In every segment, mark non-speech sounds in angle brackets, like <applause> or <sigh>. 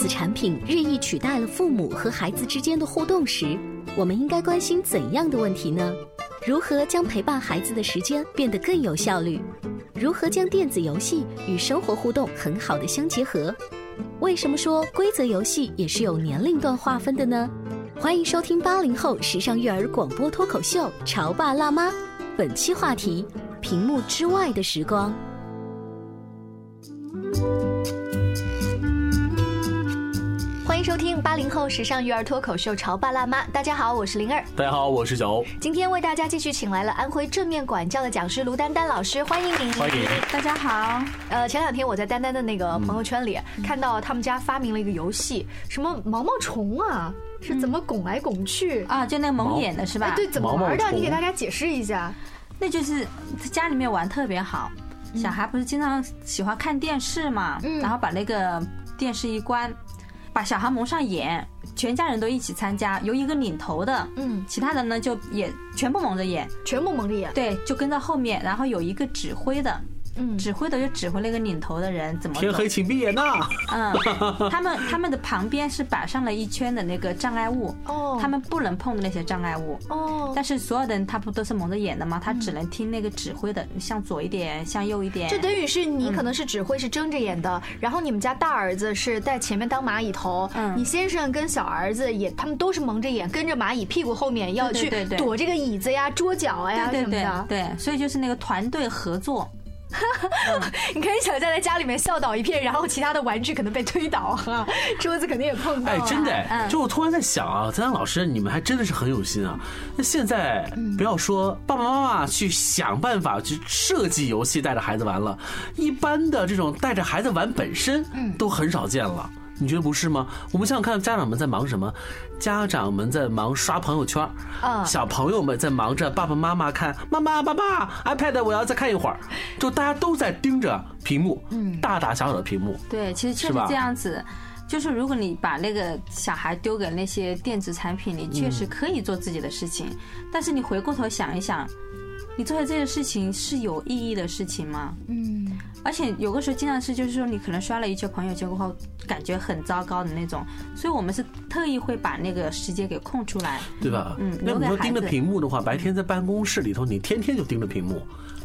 子产品日益取代了父母和孩子之间的互动时，我们应该关心怎样的问题呢？如何将陪伴孩子的时间变得更有效率？如何将电子游戏与生活互动很好的相结合？为什么说规则游戏也是有年龄段划分的呢？欢迎收听八零后时尚育儿广播脱口秀《潮爸辣妈》，本期话题：屏幕之外的时光。迎收听八零后时尚育儿脱口秀《潮爸辣妈》，大家好，我是灵儿，大家好，我是小欧。今天为大家继续请来了安徽正面管教的讲师卢丹丹老师，欢迎您，欢迎大家好。呃，前两天我在丹丹的那个朋友圈里看到他们家发明了一个游戏，什么毛毛虫啊，是怎么拱来拱去啊？就那个蒙眼的是吧？哎，对，怎么玩的？你给大家解释一下。那就是在家里面玩特别好，小孩不是经常喜欢看电视嘛，然后把那个电视一关。把小孩蒙上眼，全家人都一起参加，由一个领头的，嗯，其他人呢就也全部蒙着眼，全部蒙着眼，对，就跟在后面，然后有一个指挥的。嗯，指挥的就指挥那个领头的人怎么天黑请闭眼呐。嗯，他们他们的旁边是摆上了一圈的那个障碍物，哦，他们不能碰的那些障碍物，哦，但是所有的人他不都是蒙着眼的吗？他只能听那个指挥的，向左一点，向右一点。就等于是你可能是指挥是睁着眼的，然后你们家大儿子是在前面当蚂蚁头，嗯，你先生跟小儿子也他们都是蒙着眼，跟着蚂蚁屁股后面要去躲这个椅子呀、桌角呀什么的，对，所以就是那个团队合作。<laughs> 你可以想象在家里面笑倒一片，然后其他的玩具可能被推倒哈，<laughs> 桌子肯定也碰到。哎，真的，就我突然在想啊，咱老师你们还真的是很有心啊。那现在不要说爸爸妈妈去想办法去设计游戏带着孩子玩了，一般的这种带着孩子玩本身都很少见了。你觉得不是吗？我们想想看，家长们在忙什么？家长们在忙刷朋友圈，啊，小朋友们在忙着爸爸妈妈看妈妈爸爸 iPad，我要再看一会儿，就大家都在盯着屏幕，嗯，大大小小的屏幕。对，其实确实这样子，就是如果你把那个小孩丢给那些电子产品，你确实可以做自己的事情，但是你回过头想一想。你做的这些事情是有意义的事情吗？嗯，而且有个时候经常是，就是说你可能刷了一圈朋友圈过后，感觉很糟糕的那种，所以我们是特意会把那个时间给空出来，对吧？嗯，那你说盯着屏幕的话，白天在办公室里头，你天天就盯着屏幕。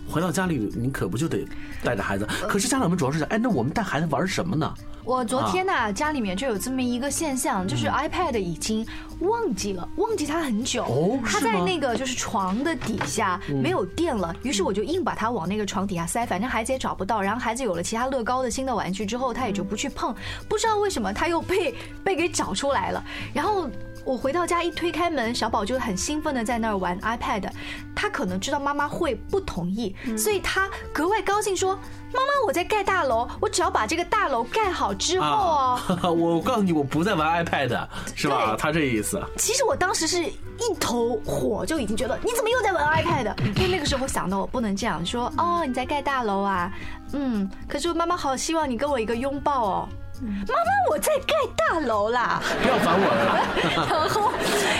回到家里，你可不就得带着孩子？可是家长们主要是想，哎，那我们带孩子玩什么呢？我昨天呢，家里面就有这么一个现象，就是 iPad 已经忘记了，忘记它很久。哦，它在那个就是床的底下没有电了，于是我就硬把它往那个床底下塞，反正孩子也找不到。然后孩子有了其他乐高的新的玩具之后，他也就不去碰。不知道为什么他又被被给找出来了，然后。我回到家一推开门，小宝就很兴奋的在那儿玩 iPad，他可能知道妈妈会不同意，所以他格外高兴说：“妈妈，我在盖大楼，我只要把这个大楼盖好之后哦，<laughs> 我告诉你，我不再玩 iPad，是吧？他这意思。其实我当时是一头火，就已经觉得你怎么又在玩 iPad？因为那个时候我想到我不能这样说哦，你在盖大楼啊，嗯，可是妈妈好希望你跟我一个拥抱哦。”妈妈，我在盖大楼啦！不要烦我了。然后，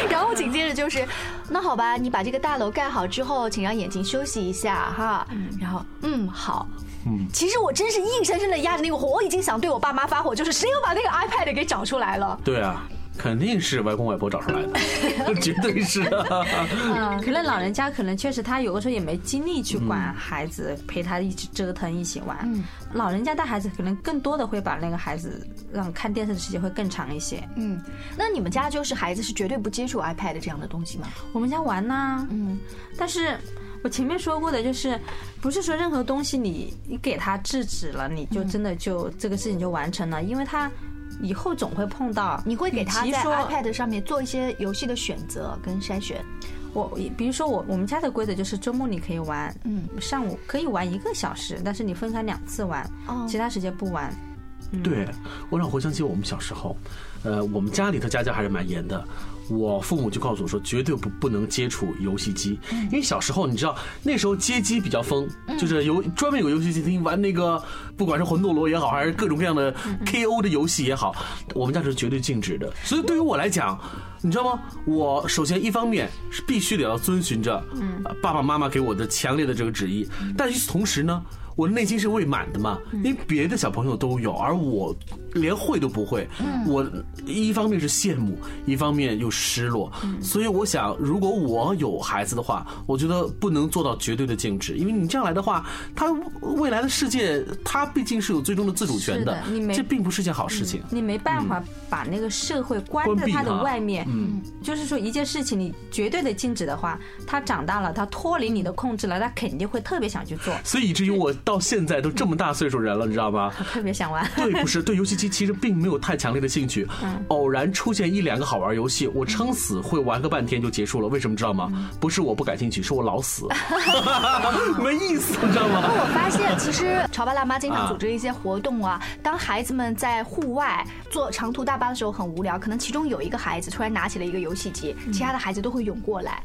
然后紧接着就是，那好吧，你把这个大楼盖好之后，请让眼睛休息一下哈。然后，嗯，好。嗯，其实我真是硬生生的压着那个火，我已经想对我爸妈发火，就是谁又把那个 iPad 给找出来了？对啊。肯定是外公外婆找出来的，<laughs> 绝对是。嗯，可能老人家 <laughs> 可能确实他有的时候也没精力去管孩子，陪他一起折腾一起玩。嗯，老人家带孩子可能更多的会把那个孩子让看电视的时间会更长一些。嗯，那你们家就是孩子是绝对不接触 iPad 这样的东西吗？我们家玩呢，嗯，但是我前面说过的就是，不是说任何东西你你给他制止了，你就真的就这个事情就完成了，因为他。以后总会碰到，你会给他在 iPad 上面做一些游戏的选择跟筛选。我比如说我我们家的规则就是周末你可以玩，嗯，上午可以玩一个小时，但是你分开两次玩，哦，其他时间不玩。对，我让回想起我们小时候，呃，我们家里头家教还是蛮严的。我父母就告诉我说，绝对不不能接触游戏机，因为小时候你知道那时候街机比较疯，就是有专门有游戏机厅玩那个，不管是魂斗罗也好，还是各种各样的 KO 的游戏也好，我们家是绝对禁止的。所以对于我来讲，你知道吗？我首先一方面是必须得要遵循着爸爸妈妈给我的强烈的这个旨意，但与此同时呢。我的内心是未满的嘛，因为别的小朋友都有，而我连会都不会。我一方面是羡慕，一方面又失落。所以我想，如果我有孩子的话，我觉得不能做到绝对的禁止，因为你这样来的话，他未来的世界，他毕竟是有最终的自主权的。这并不是件好事情。你没办法把那个社会关在他的外面。嗯，就是说一件事情你绝对的禁止的话，他长大了，他脱离你的控制了，他肯定会特别想去做。所以以至于我。到现在都这么大岁数人了，你知道吗？<laughs> 特别想玩。对，不是对游戏机其实并没有太强烈的兴趣。偶然出现一两个好玩游戏，我撑死会玩个半天就结束了。为什么知道吗？不是我不感兴趣，是我老死，<laughs> 没意思，你知道吗？我发现其实潮爸辣妈经常组织一些活动啊，当孩子们在户外坐长途大巴的时候很无聊，可能其中有一个孩子突然拿起了一个游戏机，其他的孩子都会涌过来。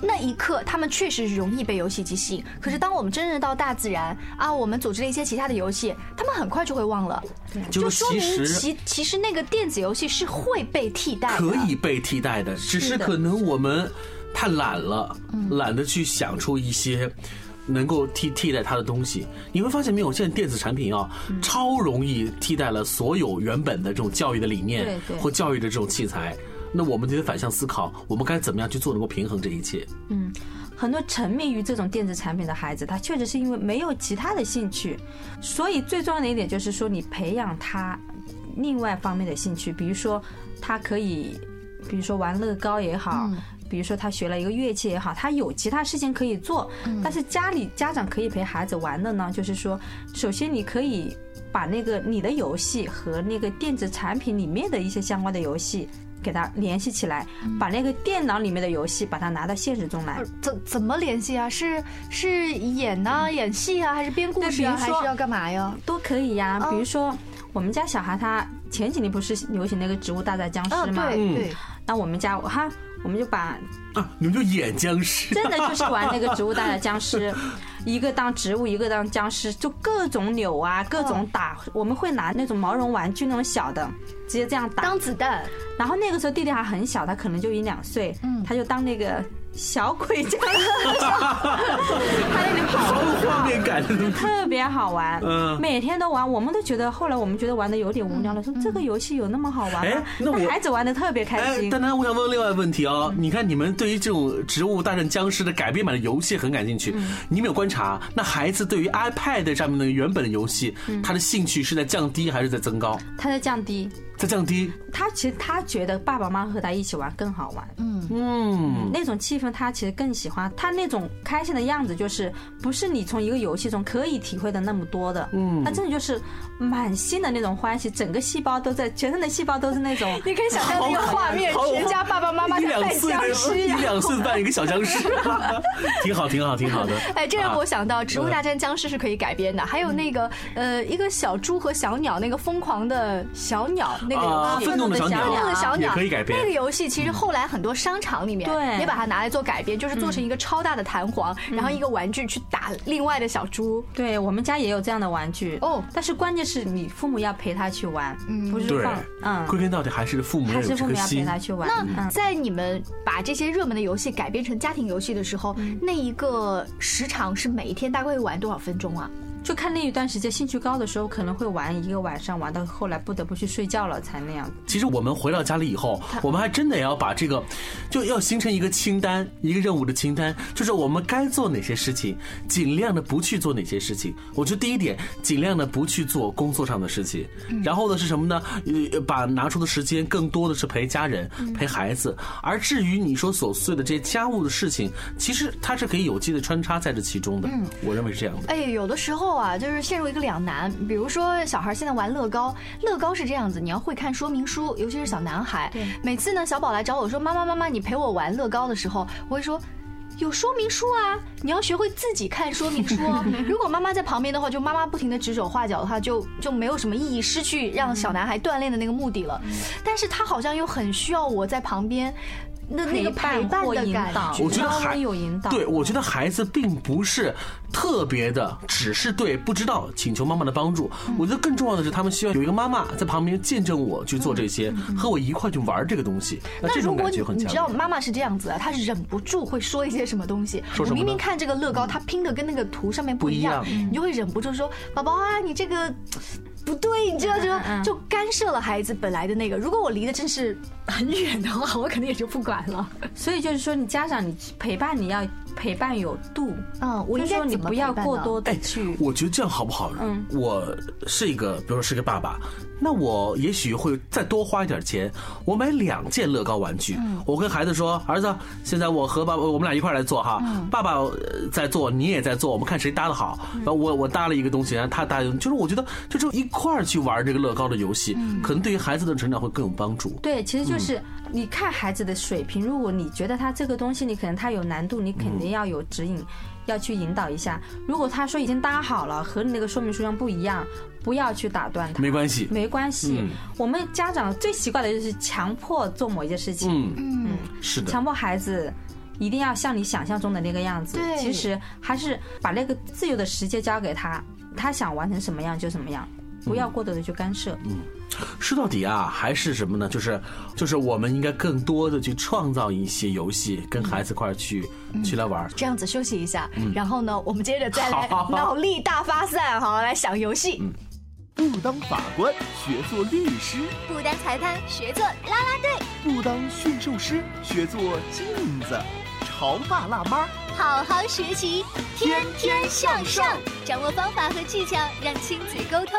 那一刻，他们确实是容易被游戏机吸引。可是，当我们真正到大自然啊，我们组织了一些其他的游戏，他们很快就会忘了。就说明其其实那个电子游戏是会被替代，可以被替代的，只是可能我们太懒了，懒得去想出一些能够替替代它的东西。你会发现没有，现在电子产品啊，超容易替代了所有原本的这种教育的理念或教育的这种器材。那我们就得反向思考，我们该怎么样去做，能够平衡这一切？嗯，很多沉迷于这种电子产品的孩子，他确实是因为没有其他的兴趣，所以最重要的一点就是说，你培养他另外方面的兴趣，比如说他可以，比如说玩乐高也好，比如说他学了一个乐器也好，他有其他事情可以做。但是家里家长可以陪孩子玩的呢，就是说，首先你可以把那个你的游戏和那个电子产品里面的一些相关的游戏。给他联系起来，把那个电脑里面的游戏把它拿到现实中来。怎怎么联系啊？是是演呢，演戏啊，还是编故事啊，还是要干嘛呀？都可以呀。比如说，我们家小孩他前几年不是流行那个《植物大战僵尸》吗？对对。那我们家哈，我们就把啊，你们就演僵尸，<laughs> 真的就是玩那个《植物大战僵尸》。<laughs> 一个当植物，一个当僵尸，就各种扭啊，各种打。我们会拿那种毛绒玩具那种小的，直接这样打当子弹。然后那个时候弟弟还很小，他可能就一两岁，他就当那个。小鬼僵尸，<laughs> 他那里跑，画面感特别好玩，嗯，每天都玩，我们都觉得，后来我们觉得玩的有点无聊了，说这个游戏有那么好玩吗？哎，那孩子玩的特别开心。丹丹，我想问另外一个问题哦，你看你们对于这种《植物大战僵尸》的改编版的游戏很感兴趣，你有没有观察，那孩子对于 iPad 上面的原本的游戏，他的兴趣是在降低还是在增高？他在降低。在降低，他其实他觉得爸爸妈妈和他一起玩更好玩，嗯。嗯，那种气氛他其实更喜欢，他那种开心的样子就是不是你从一个游戏中可以体会的那么多的，嗯，他真的就是满心的那种欢喜，整个细胞都在，全身的细胞都是那种，<laughs> 你可以想象那个画面，全家爸爸妈妈一两岁的一两岁扮一个小僵尸，<laughs> 挺好挺好挺好的。哎，这让我想到《植物大战僵尸》是可以改编的，还有那个呃一个小猪和小鸟，那个疯狂的小鸟。那个愤怒的小鸟。也可以改编。那个游戏其实后来很多商场里面也把它拿来做改编，就是做成一个超大的弹簧，然后一个玩具去打另外的小猪。对我们家也有这样的玩具。哦，但是关键是你父母要陪他去玩，不是放嗯。归根到底还是父母还是父母要陪他去玩。那在你们把这些热门的游戏改编成家庭游戏的时候，那一个时长是每一天大概会玩多少分钟啊？就看那一段时间兴趣高的时候，可能会玩一个晚上，玩到后来不得不去睡觉了才那样。其实我们回到家里以后，我们还真的要把这个，就要形成一个清单，一个任务的清单，就是我们该做哪些事情，尽量的不去做哪些事情。我觉得第一点，尽量的不去做工作上的事情，然后呢是什么呢？呃，把拿出的时间更多的是陪家人、陪孩子。而至于你说琐碎的这些家务的事情，其实它是可以有机的穿插在这其中的。嗯我认为是这样的。哎，有的时候啊，就是陷入一个两难。比如说，小孩现在玩乐高，乐高是这样子，你要会看说明书，尤其是小男孩。对每次呢，小宝来找我说：“妈妈，妈妈，你陪我玩乐高的时候，我会说。”有说明书啊，你要学会自己看说明书哦。<laughs> 如果妈妈在旁边的话，就妈妈不停的指手画脚的话，就就没有什么意义，失去让小男孩锻炼的那个目的了。但是他好像又很需要我在旁边，那那个陪伴或的感引导，觉。我觉得孩微有引导。对，我觉得孩子并不是特别的，只是对不知道请求妈妈的帮助。我觉得更重要的是，他们需要有一个妈妈在旁边见证我去做这些，和我一块去玩这个东西。那这种那如果你感觉很强你知道。妈妈是这样子的，她忍不住会说一些什么东西。说什么呢我明明看这个乐高，它拼的跟那个图上面不一样，不一样你就会忍不住说：“宝宝啊，你这个不对，你知道这个嗯嗯就干涉了孩子本来的那个。如果我离得真是很远的话，我肯定也就不管了。所以就是说，你家长你陪伴你要陪伴有度，嗯，我应就是说你不要过多哎的去。我觉得这样好不好？嗯我是一个，比如说是个爸爸，那我也许会再多花一点钱，我买两件乐高玩具。嗯我跟孩子说，儿子，现在我和爸爸，我们俩一块儿来做哈。嗯爸爸呃在做，你也在做，我们看谁搭的好。嗯然后我我搭了一个东西，然后他搭，就是我觉得就这种一块儿去玩这个乐高的游戏，嗯可能对于孩子的成长会更有帮助。对，其实就是你看孩子的水平，如果你觉得他这个东西你可能他有难度，你肯定要有指引，要去引导一下。如果他说已经搭好了，和你那个说明书上不一样，不要去打断他。没关系，没关系。嗯，我们家长最奇怪的就是强迫做某一件事情，嗯。嗯，是的，强迫孩子一定要像你想象中的那个样子。对。其实还是把那个自由的时间交给他，他想完成什么样就什么样，不要过多的去干涉。嗯说到底啊，还是什么呢？就是就是我们应该更多的去创造一些游戏，跟孩子一块儿去、去来玩。这样子休息一下，然后呢，我们接着再来脑力大发散，好来想游戏。不当法官，学做律师；不当裁判，学做啦啦队；不当驯兽师，学做镜子。潮爸辣妈，好好学习，天天向上，掌握方法和技巧，让亲子沟通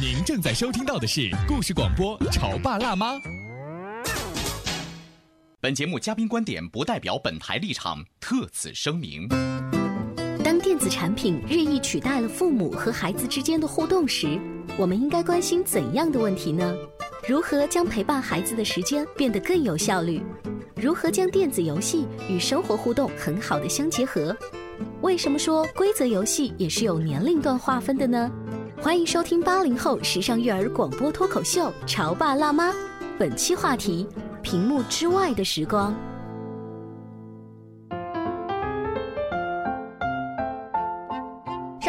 您正在收听到的是故事广播《潮爸辣妈》。本节目嘉宾观点不代表本台立场，特此声明。当电子产品日益取代了父母和孩子之间的互动时，我们应该关心怎样的问题呢？如何将陪伴孩子的时间变得更有效率？如何将电子游戏与生活互动很好的相结合？为什么说规则游戏也是有年龄段划分的呢？欢迎收听八零后时尚育儿广播脱口秀《潮爸辣妈》，本期话题：屏幕之外的时光。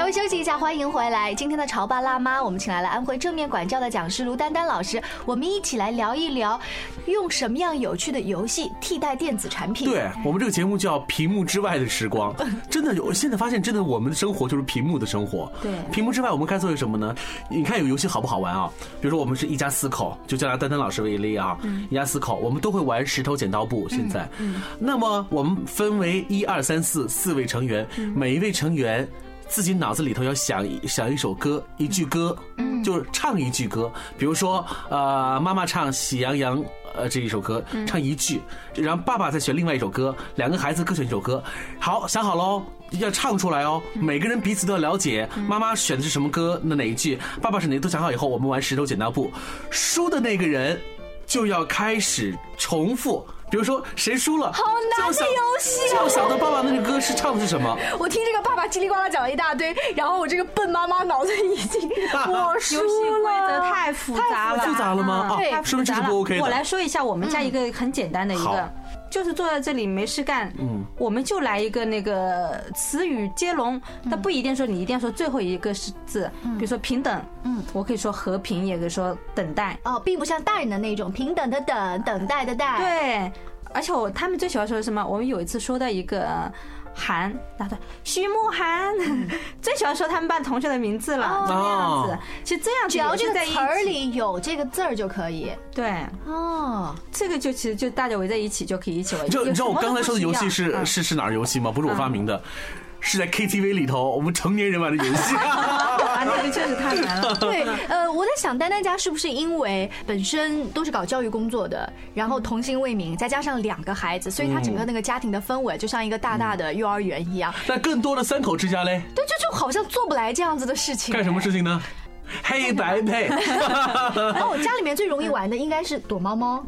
微休息一下，欢迎回来。今天的潮爸辣妈，我们请来了安徽正面管教的讲师卢丹丹老师，我们一起来聊一聊，用什么样有趣的游戏替代电子产品。对我们这个节目叫《屏幕之外的时光》，<laughs> 真的，有现在发现，真的我们的生活就是屏幕的生活。对屏幕之外我们该做些什么呢？你看有游戏好不好玩啊？比如说我们是一家四口，就叫拿丹丹老师为例啊，嗯一家四口，我们都会玩石头剪刀布。现在，嗯那么我们分为一二三四四位成员，每一位成员。自己脑子里头要想一想一首歌，一句歌，就是唱一句歌。比如说，呃，妈妈唱《喜羊羊》呃这一首歌，唱一句，然后爸爸再选另外一首歌，两个孩子各选一首歌。好，想好喽，要唱出来哦。每个人彼此都要了解，妈妈选的是什么歌，那哪一句，爸爸是哪个都想好以后，我们玩石头剪刀布，输的那个人。就要开始重复。比如说谁输了，好难的游戏就要想到爸爸那个歌是唱的是什么。我听这个爸爸叽里呱啦讲了一大堆，然后我这个笨妈妈脑子已经 <laughs> 我输游戏规则了，太复杂了，复杂了吗？对啊，说明这是不 OK 的。我来说一下我们家一个很简单的一好个，就是坐在这里没事干，嗯。我们就来一个那个词语接龙，但不一定说你一定要说最后一个是字，比如说平等，嗯，我可以说和平，也可以说等待，哦，并不像大人的那种平等的等，等待的待。，对，而且我他们最喜欢说什么？我们有一次说到一个韩，他说徐慕涵，<laughs> 最喜欢说他们班同学的名字了，这样子。其实这样子只要这个词儿，里有这个字儿就可以。对，哦，这个就其实就大家围在一起就可以一起玩。你知道你知道我刚才说的游戏是嗯是是哪儿游戏吗？不是我发明的，是在 KTV 里头我们成年人玩的游戏。<laughs> 啊，那个确实太难了。<laughs> 对，呃，我在想丹丹家是不是因为本身都是搞教育工作的，然后童心未泯，再加上两个孩子，所以他整个那个家庭的氛围就像一个大大的幼儿园一样。那更多的三口之家嘞，对，<laughs> 就就好像做不来这样子的事情。干什么事情呢？黑白配，然后我家里面最容易玩的应该是躲猫猫。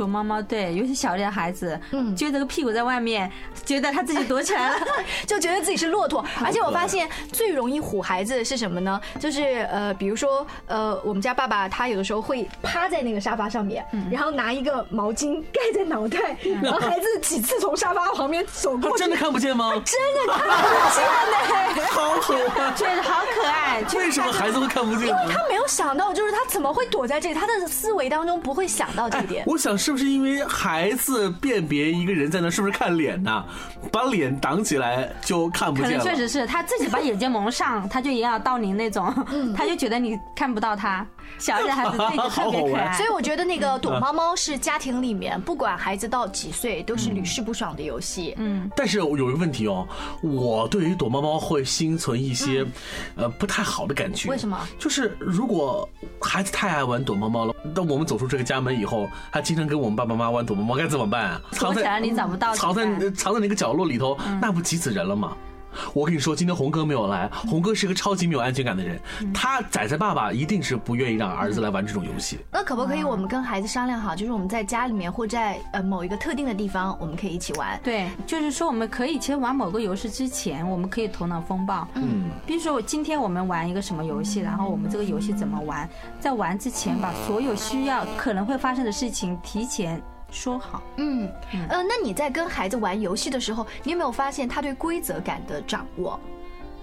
躲猫猫，对，尤其小一点的孩子，嗯撅着个屁股在外面，觉得他自己躲起来了。<laughs> 就觉得自己是骆驼，<laughs> 而且我发现最容易唬孩子的是什么呢？就是呃，比如说呃，我们家爸爸他有的时候会趴在那个沙发上面，然后拿一个毛巾盖在脑袋，然后孩子几次从沙发旁边走过去，<laughs> 真的看不见吗？真的看不见呢。好可爱。确实好可爱，为什么孩子会看不见因为？他没有想到，就是他怎么会躲在这里？他的思维当中不会想到这一点。我想是不是因为孩子辨别一个人在那，是不是看脸呐？把脸挡起来就看不可见了。能确实是他自己把眼睛蒙上，<laughs> 他就也要到您那种，嗯他就觉得你看不到他。小一点孩子自己就特别可爱所以。我觉得那个躲猫猫是家庭里面不管孩子到几岁都是屡试不爽的游戏。嗯，但是有一个问题哦，我对于躲猫猫会心存一些，呃，不太好的感觉。为什么？就是如果孩子太爱玩躲猫猫了，当我们走出这个家门以后，他经常跟我们爸爸妈妈玩躲猫猫，该怎么办啊？藏躲起来你找不到藏在藏在那个角落里头，那不急死人了吗？<laughs> 我跟你说，今天红哥没有来，红哥是个超级没有安全感的人，他仔仔爸爸一定是不愿意让儿子来玩这种游戏。那可不可以我们跟孩子商量好，就是我们在家里面或在呃某一个特定的地方，我们可以一起玩。对，就是说我们可以其实玩某个游戏之前，我们可以头脑风暴。嗯，比如说我今天我们玩一个什么游戏，然后我们这个游戏怎么玩，在玩之前把所有需要可能会发生的事情提前说好。嗯，呃，那你在跟孩子玩游戏的时候，你有没有发现他对规则感的掌握？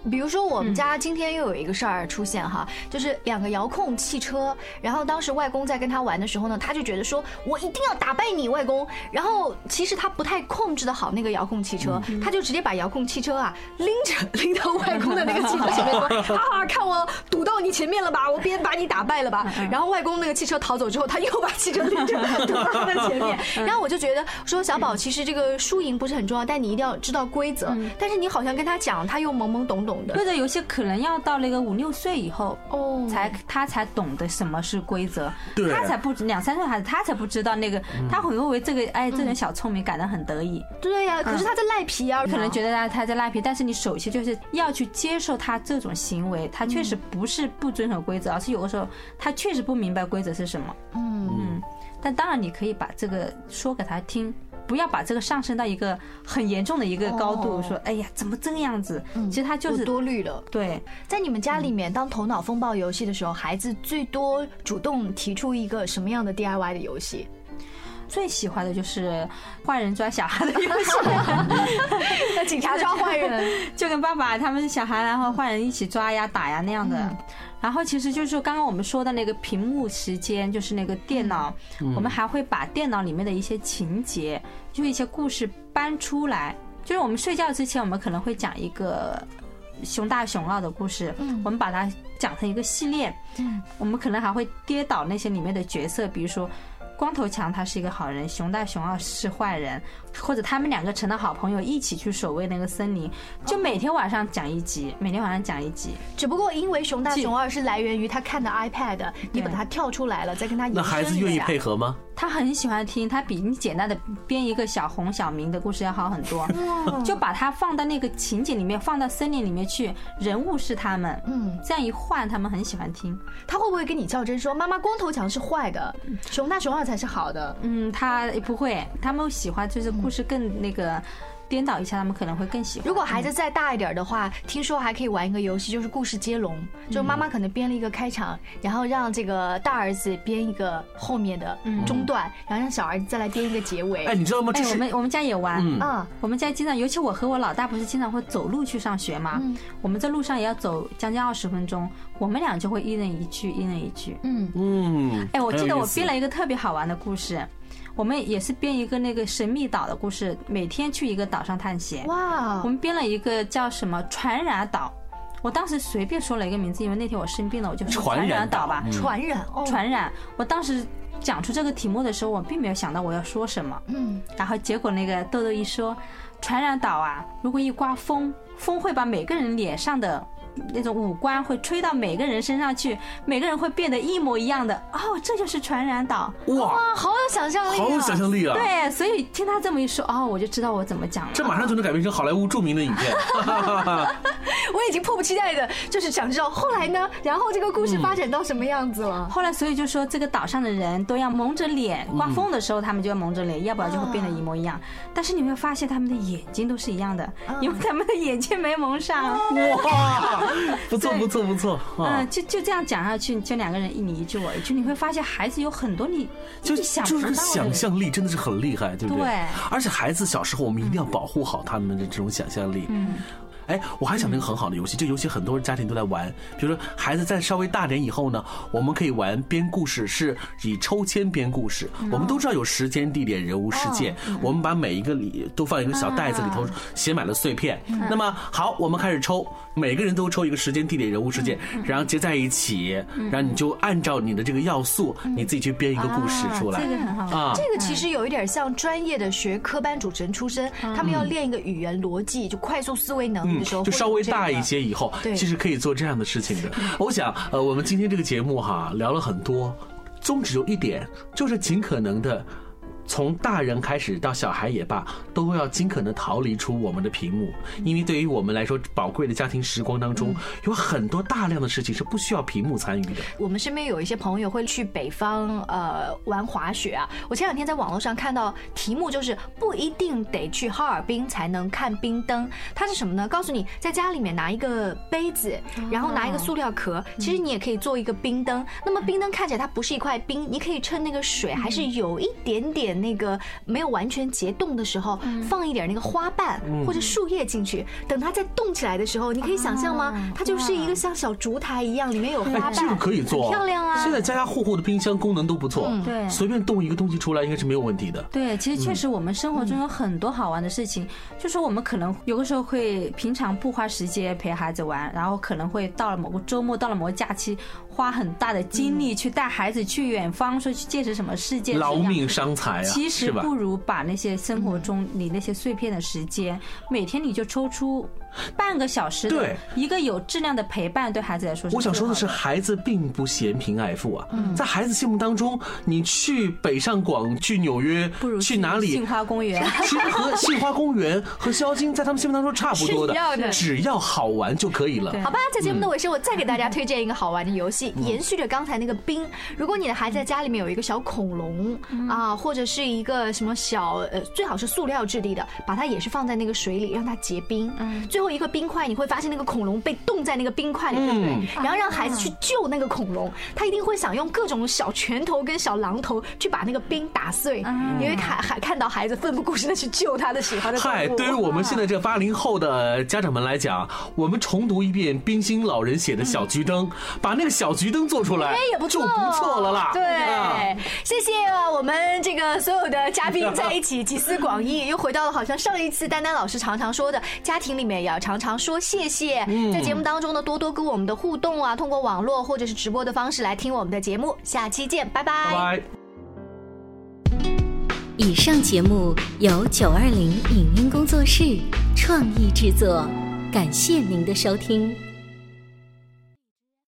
比如说，我们家今天又有一个事儿出现哈，就是两个遥控汽车。然后当时外公在跟他玩的时候呢，他就觉得说我一定要打败你，外公。然后其实他不太控制的好那个遥控汽车，他就直接把遥控汽车啊拎着拎到外公的那个汽车前面 <laughs> 说：“啊，看我堵到你前面了吧，我别把你打败了吧。”然后外公那个汽车逃走之后，他又把汽车拎着 <laughs> 堵到他的前面。然后我就觉得说，小宝其实这个输赢不是很重要，但你一定要知道规则。但是你好像跟他讲，他又懵懵懂懂的。规则游戏可能要到那个五六岁以后，哦。才他才懂得什么是规则，对。他才不知两三岁孩子他才不知道那个，他会以为这个哎这点小聪明，感到很得意，对呀、可是他在赖皮啊，可能觉得他他在赖皮，但是你首先就是要去接受他这种行为，他确实不是不遵守规则，而是有的时候他确实不明白规则是什么。嗯。嗯，但当然你可以把这个说给他听。不要把这个上升到一个很严重的一个高度，哦说哎呀怎么这个样子？其实他就是多虑了。对，在你们家里面，当头脑风暴游戏的时候，孩子最多主动提出一个什么样的 DIY 的游戏？最喜欢的就是坏人抓小孩的游戏，那 <laughs> 警察抓坏人，<laughs> 就跟爸爸他们小孩，然后坏人一起抓呀、打呀那样的。然后其实就是刚刚我们说的那个屏幕时间，就是那个电脑，我们还会把电脑里面的一些情节，就一些故事搬出来。就是我们睡觉之前，我们可能会讲一个熊大熊二的故事，我们把它讲成一个系列。我们可能还会跌倒那些里面的角色，比如说。光头强他是一个好人，熊大熊二是坏人，或者他们两个成了好朋友，一起去守卫那个森林，就每天晚上讲一集，每天晚上讲一集。只不过因为熊大熊二是来源于他看的 iPad，你把它跳出来了，再跟他那孩子愿意配合吗？他很喜欢听，他比你简单的编一个小红小明的故事要好很多。就把它放到那个情景里面，放到森林里面去，人物是他们，嗯，这样一换，他们很喜欢听。他会不会跟你较真说，妈妈光头强是坏的，熊大熊二才是好的。嗯，他不会，他们喜欢就是故事更那个颠倒一下，他们可能会更喜欢。如果孩子再大一点的话，听说还可以玩一个游戏，就是故事接龙。就妈妈可能编了一个开场，然后让这个大儿子编一个后面的中段，然后让小儿子再来编一个结尾。哎，你知道吗？哎，我们我们家也玩，嗯啊，我们家经常，尤其我和我老大不是经常会走路去上学嘛，我们在路上也要走将近二十分钟，我们俩就会一人一句，一人一句。嗯，嗯，哎，我记得我编了一个特别好玩的故事，我们也是编一个那个神秘岛的故事，每天去一个岛上探险。哇。我，们编了一个叫什么传染岛，我当时随便说了一个名字，因为那天我生病了，我就说传传染染岛吧，传染哦，传染。我当时讲出这个题目的时候，我并没有想到我要说什么，嗯，然后结果那个豆豆一说，传染岛啊，如果一刮风，风会把每个人脸上的那种五官会吹到每个人身上去，每个人会变得一模一样的。哦，这就是传染岛。哇，啊，好有想象力啊！好有想象力啊！对，所以听他这么一说，哦，我就知道我怎么讲了。这马上就能改编成好莱坞著名的影片。<laughs> 我已经迫不及待的，就是想知道后来呢，然后这个故事发展到什么样子了。后来，所以就说这个岛上的人都要蒙着脸，刮风的时候他们就要蒙着脸，要不然就会变得一模一样。但是你没有发现他们的眼睛都是一样的，因为他们的眼睛没蒙上。哇，<laughs> 不错不错不错啊嗯，！就就这样讲下去，就两个人一你一句我一句，你会发现孩子有很多你就你想就是想象力真的是很厉害，对不对？对而且孩子小时候我们一定要保护好他们的这种想象力。嗯。哎，我还想那个很好的游戏，这游戏很多家庭都在玩。比如说，孩子在稍微大点以后呢，我们可以玩编故事，是以抽签编故事。我们都知道有时间、地点、人物、事件，我们把每一个里都放一个小袋子里头，写满了碎片。那么好，我们开始抽，每个人都抽一个时间、地点、人物、事件，然后结在一起，然后你就按照你的这个要素，你自己去编一个故事出来。这个很好。玩。啊，这个其实有一点像专业的学科班主持人出身，他们要练一个语言逻辑，就快速思维能力嗯就稍微大一些。以后，其实可以做这样的事情的。我想，呃，我们今天这个节目哈聊了很多，宗旨有一点，就是尽可能的。从大人开始到小孩也罢，都要尽可能逃离出我们的屏幕，因为对于我们来说，宝贵的家庭时光当中，有很多大量的事情是不需要屏幕参与的。我们身边有一些朋友会去北方呃玩滑雪啊。我前两天在网络上看到题目就是不一定得去哈尔滨才能看冰灯，它是什么呢？告诉你在家里面拿一个杯子，然后拿一个塑料壳，其实你也可以做一个冰灯。那么冰灯看起来它不是一块冰，你可以趁那个水还是有一点点那个没有完全结冻的时候，放一点那个花瓣或者树叶进去，等它再冻起来的时候，你可以想象吗？它就是一个像小烛台一样，里面有花哎，瓣，这个可以做，漂亮啊。现在家家户户的冰箱功能都不错，对。随便冻一个东西出来应该是没有问题的。对，其实确实我们生活中有很多好玩的事情，就说我们可能有的时候会平常不花时间陪孩子玩，然后可能会到了某个周末，到了某个假期，花很大的精力去带孩子去远方，说去见识什么世界，劳命伤财啊，其实？不如把那些生活中你那些碎片的时间，每天你就抽出半个小时的对一个有质量的陪伴，对孩子来说是我想说的是，孩子并不嫌贫爱富啊，嗯在孩子心目当中，你去北上广、去纽约不如、去哪里杏，花公园。其实和杏花公园 <laughs> 和萧金在他们心目当中差不多的只要好玩就可以了。好吧，在节目的尾声，我再给大家推荐一个好玩的游戏，嗯延续着刚才那个冰。如果你的孩子在家里面有一个小恐龙嗯啊，或者是一个什么小呃，最好是塑料质地的，把它也是放在那个水里让它结冰。嗯最后一个冰块，你会发现那个恐龙被冻在那个冰块里，对不对？嗯然后让孩子去救那个恐龙，他一定会想用各种小拳头跟小榔头去把那个冰打碎。嗯你会看还看到孩子奋不顾身的去救他的喜欢的动嗨，对于我们现在这八零后的家长们来讲，我们重读一遍冰心老人写的小桔灯，把那个小桔灯做出来，哎也不错，就不错了啦。对，啊谢谢我们这个所有的嘉宾在一起集思广益，又回到了好像上一次丹丹老师常常说的，家庭里面也要常常说谢谢。在节目当中呢，多多跟我们的互动啊，通过网络或者是直播的方式来听我们的节目。下期见，拜拜。拜拜。以上节目由九二零影音工作室创意制作，感谢您的收听。